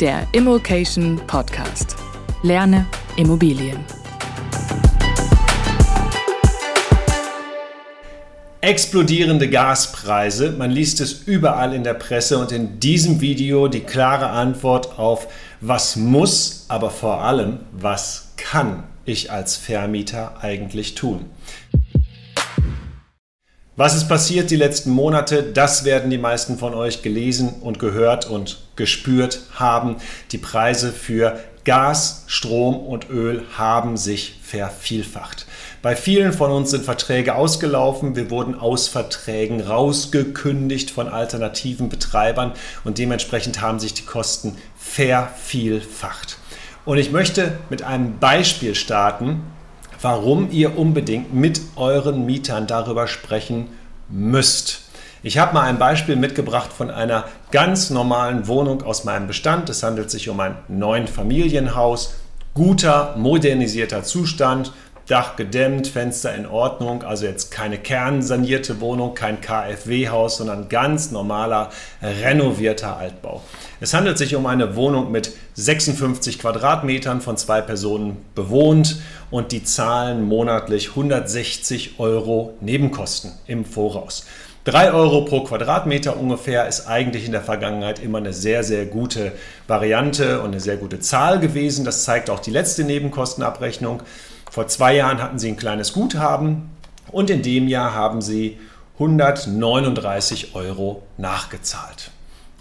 Der Immokation Podcast. Lerne Immobilien. Explodierende Gaspreise, man liest es überall in der Presse und in diesem Video die klare Antwort auf, was muss, aber vor allem, was kann ich als Vermieter eigentlich tun. Was ist passiert die letzten Monate? Das werden die meisten von euch gelesen und gehört und gespürt haben. Die Preise für Gas, Strom und Öl haben sich vervielfacht. Bei vielen von uns sind Verträge ausgelaufen. Wir wurden aus Verträgen rausgekündigt von alternativen Betreibern und dementsprechend haben sich die Kosten vervielfacht. Und ich möchte mit einem Beispiel starten, warum ihr unbedingt mit euren Mietern darüber sprechen müsst. Ich habe mal ein Beispiel mitgebracht von einer ganz normalen Wohnung aus meinem Bestand. Es handelt sich um ein neun Familienhaus, guter, modernisierter Zustand, Dach gedämmt, Fenster in Ordnung, also jetzt keine kernsanierte Wohnung, kein KfW-Haus, sondern ganz normaler, renovierter Altbau. Es handelt sich um eine Wohnung mit 56 Quadratmetern von zwei Personen bewohnt und die zahlen monatlich 160 Euro Nebenkosten im Voraus. 3 Euro pro Quadratmeter ungefähr ist eigentlich in der Vergangenheit immer eine sehr, sehr gute Variante und eine sehr gute Zahl gewesen. Das zeigt auch die letzte Nebenkostenabrechnung. Vor zwei Jahren hatten sie ein kleines Guthaben und in dem Jahr haben sie 139 Euro nachgezahlt.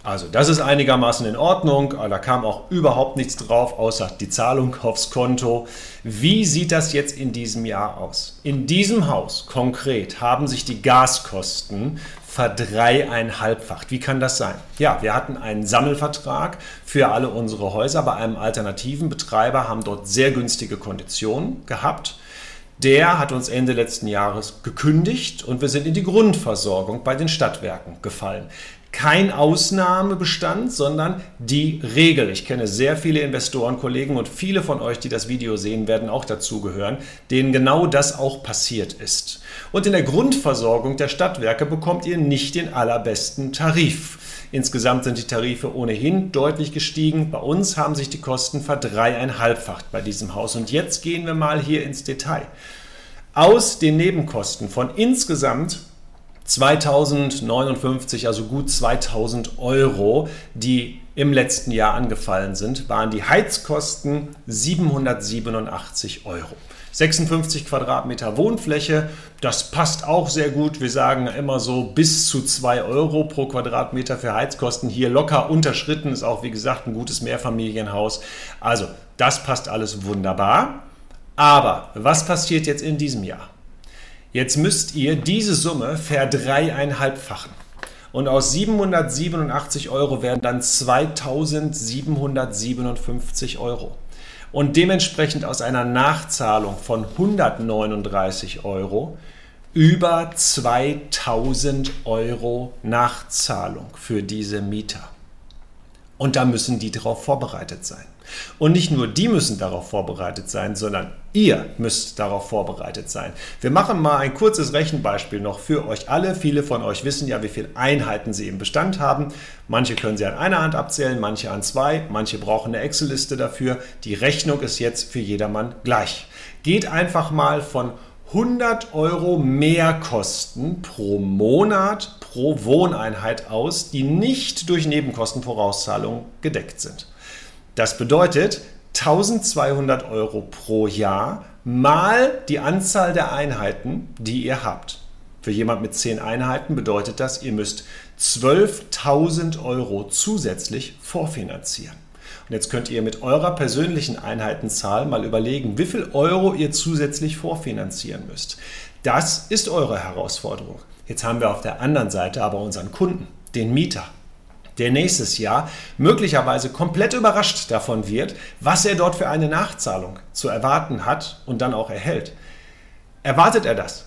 Also das ist einigermaßen in Ordnung, da kam auch überhaupt nichts drauf, außer die Zahlung aufs Konto. Wie sieht das jetzt in diesem Jahr aus? In diesem Haus konkret haben sich die Gaskosten verdreieinhalbfacht. Wie kann das sein? Ja, wir hatten einen Sammelvertrag für alle unsere Häuser bei einem alternativen Betreiber, haben dort sehr günstige Konditionen gehabt. Der hat uns Ende letzten Jahres gekündigt und wir sind in die Grundversorgung bei den Stadtwerken gefallen kein Ausnahmebestand, sondern die Regel. Ich kenne sehr viele Investorenkollegen und viele von euch, die das Video sehen, werden auch dazugehören, denen genau das auch passiert ist. Und in der Grundversorgung der Stadtwerke bekommt ihr nicht den allerbesten Tarif. Insgesamt sind die Tarife ohnehin deutlich gestiegen. Bei uns haben sich die Kosten verdreieinhalbfacht bei diesem Haus. Und jetzt gehen wir mal hier ins Detail. Aus den Nebenkosten von insgesamt 2059, also gut 2000 Euro, die im letzten Jahr angefallen sind, waren die Heizkosten 787 Euro. 56 Quadratmeter Wohnfläche, das passt auch sehr gut. Wir sagen immer so bis zu 2 Euro pro Quadratmeter für Heizkosten. Hier locker unterschritten, ist auch wie gesagt ein gutes Mehrfamilienhaus. Also das passt alles wunderbar. Aber was passiert jetzt in diesem Jahr? Jetzt müsst ihr diese Summe verdreieinhalbfachen. Und aus 787 Euro werden dann 2757 Euro und dementsprechend aus einer Nachzahlung von 139 Euro über 2000 Euro Nachzahlung für diese Mieter. Und da müssen die darauf vorbereitet sein. Und nicht nur die müssen darauf vorbereitet sein, sondern ihr müsst darauf vorbereitet sein. Wir machen mal ein kurzes Rechenbeispiel noch für euch alle. Viele von euch wissen ja, wie viele Einheiten sie im Bestand haben. Manche können sie an einer Hand abzählen, manche an zwei, manche brauchen eine Excel-Liste dafür. Die Rechnung ist jetzt für jedermann gleich. Geht einfach mal von 100 Euro Mehrkosten pro Monat pro Wohneinheit aus, die nicht durch Nebenkostenvorauszahlungen gedeckt sind. Das bedeutet 1200 Euro pro Jahr mal die Anzahl der Einheiten, die ihr habt. Für jemand mit 10 Einheiten bedeutet das, ihr müsst 12.000 Euro zusätzlich vorfinanzieren. Und jetzt könnt ihr mit eurer persönlichen Einheitenzahl mal überlegen, wie viel Euro ihr zusätzlich vorfinanzieren müsst. Das ist eure Herausforderung. Jetzt haben wir auf der anderen Seite aber unseren Kunden, den Mieter der nächstes Jahr möglicherweise komplett überrascht davon wird, was er dort für eine Nachzahlung zu erwarten hat und dann auch erhält. Erwartet er das?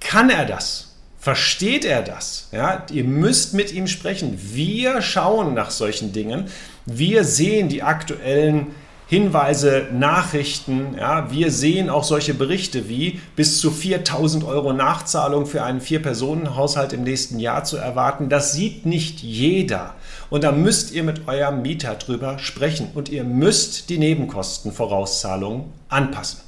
Kann er das? Versteht er das? Ja, ihr müsst mit ihm sprechen. Wir schauen nach solchen Dingen. Wir sehen die aktuellen Hinweise, Nachrichten. Ja, wir sehen auch solche Berichte wie bis zu 4000 Euro Nachzahlung für einen Vier-Personen-Haushalt im nächsten Jahr zu erwarten. Das sieht nicht jeder. Und da müsst ihr mit eurem Mieter drüber sprechen und ihr müsst die Nebenkostenvorauszahlungen anpassen.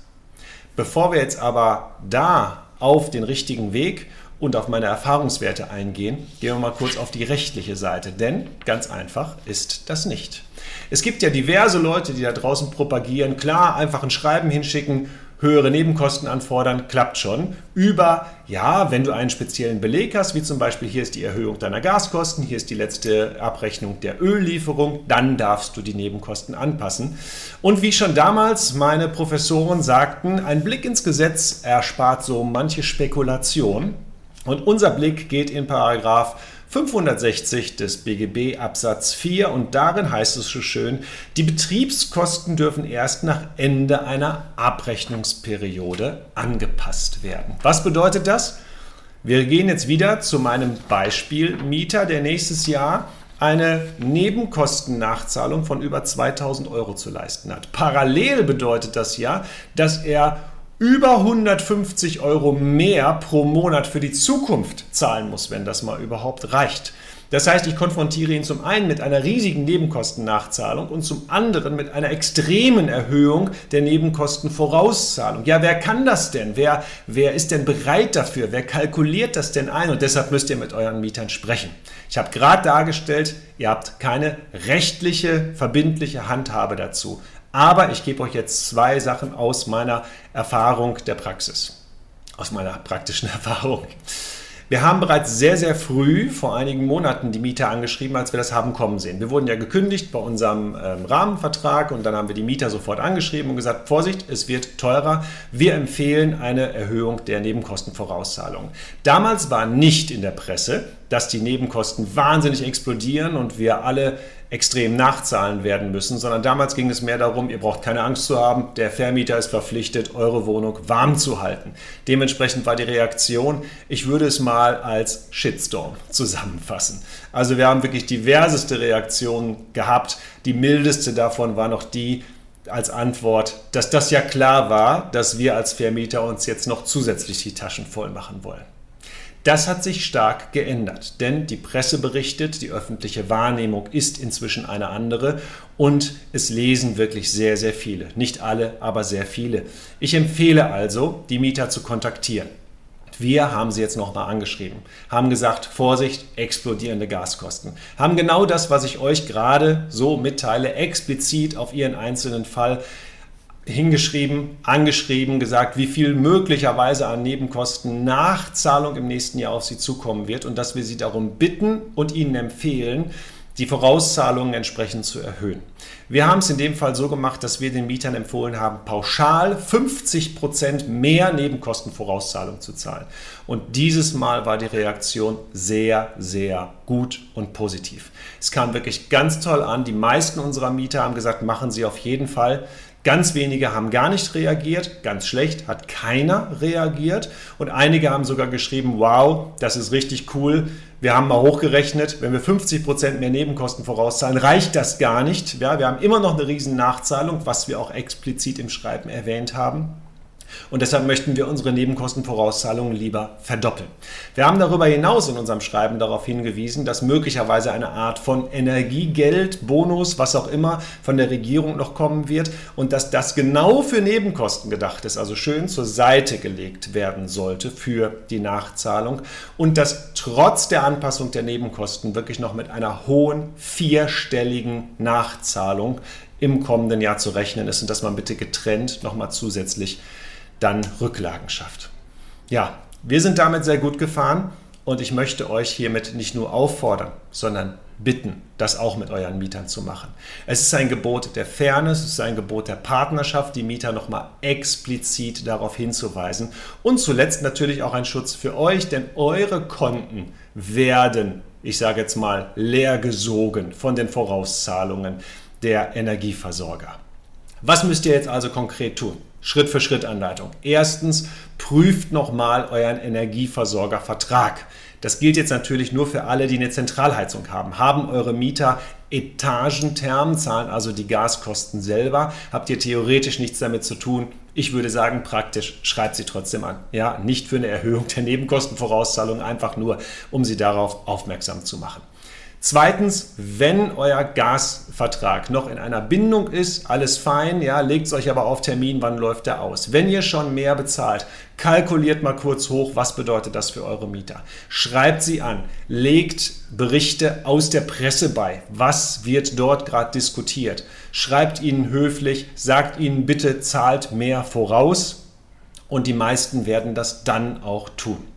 Bevor wir jetzt aber da auf den richtigen Weg und auf meine Erfahrungswerte eingehen, gehen wir mal kurz auf die rechtliche Seite, denn ganz einfach ist das nicht. Es gibt ja diverse Leute, die da draußen propagieren, klar, einfach ein Schreiben hinschicken, höhere Nebenkosten anfordern, klappt schon. Über, ja, wenn du einen speziellen Beleg hast, wie zum Beispiel hier ist die Erhöhung deiner Gaskosten, hier ist die letzte Abrechnung der Öllieferung, dann darfst du die Nebenkosten anpassen. Und wie schon damals meine Professoren sagten, ein Blick ins Gesetz erspart so manche Spekulation. Und unser Blick geht in Paragraph 560 des BGB Absatz 4 und darin heißt es so schön, die Betriebskosten dürfen erst nach Ende einer Abrechnungsperiode angepasst werden. Was bedeutet das? Wir gehen jetzt wieder zu meinem Beispiel Mieter, der nächstes Jahr eine Nebenkostennachzahlung von über 2000 Euro zu leisten hat. Parallel bedeutet das ja, dass er über 150 Euro mehr pro Monat für die Zukunft zahlen muss, wenn das mal überhaupt reicht. Das heißt, ich konfrontiere ihn zum einen mit einer riesigen Nebenkostennachzahlung und zum anderen mit einer extremen Erhöhung der Nebenkostenvorauszahlung. Ja, wer kann das denn? Wer, wer ist denn bereit dafür? Wer kalkuliert das denn ein? Und deshalb müsst ihr mit euren Mietern sprechen. Ich habe gerade dargestellt, ihr habt keine rechtliche, verbindliche Handhabe dazu. Aber ich gebe euch jetzt zwei Sachen aus meiner Erfahrung der Praxis, aus meiner praktischen Erfahrung. Wir haben bereits sehr, sehr früh, vor einigen Monaten, die Mieter angeschrieben, als wir das haben kommen sehen. Wir wurden ja gekündigt bei unserem ähm, Rahmenvertrag und dann haben wir die Mieter sofort angeschrieben und gesagt, Vorsicht, es wird teurer. Wir empfehlen eine Erhöhung der Nebenkostenvorauszahlung. Damals war nicht in der Presse, dass die Nebenkosten wahnsinnig explodieren und wir alle extrem nachzahlen werden müssen, sondern damals ging es mehr darum, ihr braucht keine Angst zu haben, der Vermieter ist verpflichtet, eure Wohnung warm zu halten. Dementsprechend war die Reaktion, ich würde es mal als Shitstorm zusammenfassen. Also wir haben wirklich diverseste Reaktionen gehabt. Die mildeste davon war noch die, als Antwort, dass das ja klar war, dass wir als Vermieter uns jetzt noch zusätzlich die Taschen voll machen wollen. Das hat sich stark geändert, denn die Presse berichtet, die öffentliche Wahrnehmung ist inzwischen eine andere und es lesen wirklich sehr, sehr viele. Nicht alle, aber sehr viele. Ich empfehle also, die Mieter zu kontaktieren. Wir haben sie jetzt nochmal angeschrieben, haben gesagt, Vorsicht, explodierende Gaskosten. Haben genau das, was ich euch gerade so mitteile, explizit auf ihren einzelnen Fall hingeschrieben, angeschrieben, gesagt, wie viel möglicherweise an Nebenkosten Nachzahlung im nächsten Jahr auf sie zukommen wird und dass wir sie darum bitten und ihnen empfehlen, die Vorauszahlungen entsprechend zu erhöhen. Wir haben es in dem Fall so gemacht, dass wir den Mietern empfohlen haben, pauschal 50 Prozent mehr Nebenkostenvorauszahlung zu zahlen. Und dieses Mal war die Reaktion sehr, sehr gut und positiv. Es kam wirklich ganz toll an. Die meisten unserer Mieter haben gesagt, machen Sie auf jeden Fall. Ganz wenige haben gar nicht reagiert, ganz schlecht, hat keiner reagiert und einige haben sogar geschrieben, wow, das ist richtig cool. Wir haben mal hochgerechnet, wenn wir 50 Prozent mehr Nebenkosten vorauszahlen, reicht das gar nicht. Ja, wir haben immer noch eine riesen Nachzahlung, was wir auch explizit im Schreiben erwähnt haben. Und deshalb möchten wir unsere Nebenkostenvorauszahlungen lieber verdoppeln. Wir haben darüber hinaus in unserem Schreiben darauf hingewiesen, dass möglicherweise eine Art von Energiegeld, Bonus, was auch immer von der Regierung noch kommen wird und dass das genau für Nebenkosten gedacht ist, also schön zur Seite gelegt werden sollte für die Nachzahlung und dass trotz der Anpassung der Nebenkosten wirklich noch mit einer hohen vierstelligen Nachzahlung im kommenden Jahr zu rechnen ist und dass man bitte getrennt nochmal zusätzlich dann Rücklagen schafft. Ja, wir sind damit sehr gut gefahren und ich möchte euch hiermit nicht nur auffordern, sondern bitten, das auch mit euren Mietern zu machen. Es ist ein Gebot der Fairness, es ist ein Gebot der Partnerschaft, die Mieter nochmal explizit darauf hinzuweisen. Und zuletzt natürlich auch ein Schutz für euch, denn eure Konten werden, ich sage jetzt mal, leer gesogen von den Vorauszahlungen der Energieversorger. Was müsst ihr jetzt also konkret tun? Schritt für Schritt Anleitung. Erstens, prüft nochmal euren Energieversorgervertrag. Das gilt jetzt natürlich nur für alle, die eine Zentralheizung haben. Haben eure Mieter Etagenthermen, zahlen also die Gaskosten selber, habt ihr theoretisch nichts damit zu tun. Ich würde sagen, praktisch schreibt sie trotzdem an. Ja, nicht für eine Erhöhung der Nebenkostenvorauszahlung, einfach nur, um sie darauf aufmerksam zu machen. Zweitens, wenn euer Gasvertrag noch in einer Bindung ist, alles fein, ja, legt es euch aber auf Termin, wann läuft der aus. Wenn ihr schon mehr bezahlt, kalkuliert mal kurz hoch, was bedeutet das für eure Mieter. Schreibt sie an, legt Berichte aus der Presse bei, was wird dort gerade diskutiert. Schreibt ihnen höflich, sagt ihnen bitte, zahlt mehr voraus und die meisten werden das dann auch tun.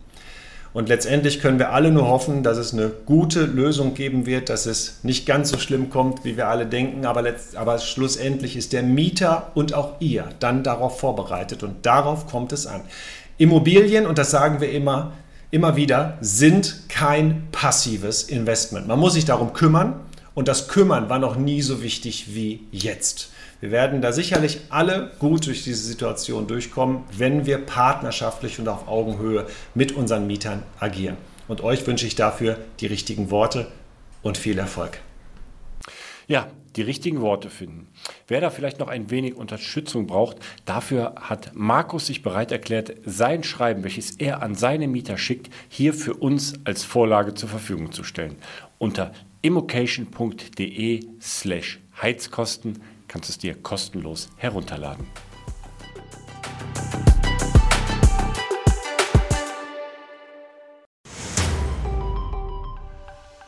Und letztendlich können wir alle nur hoffen, dass es eine gute Lösung geben wird, dass es nicht ganz so schlimm kommt, wie wir alle denken. Aber, letzt, aber schlussendlich ist der Mieter und auch ihr dann darauf vorbereitet. Und darauf kommt es an. Immobilien, und das sagen wir immer, immer wieder, sind kein passives Investment. Man muss sich darum kümmern. Und das Kümmern war noch nie so wichtig wie jetzt. Wir werden da sicherlich alle gut durch diese Situation durchkommen, wenn wir partnerschaftlich und auf Augenhöhe mit unseren Mietern agieren. Und euch wünsche ich dafür die richtigen Worte und viel Erfolg. Ja, die richtigen Worte finden. Wer da vielleicht noch ein wenig Unterstützung braucht, dafür hat Markus sich bereit erklärt, sein Schreiben, welches er an seine Mieter schickt, hier für uns als Vorlage zur Verfügung zu stellen. Unter immocation.de slash Heizkosten kannst du es dir kostenlos herunterladen.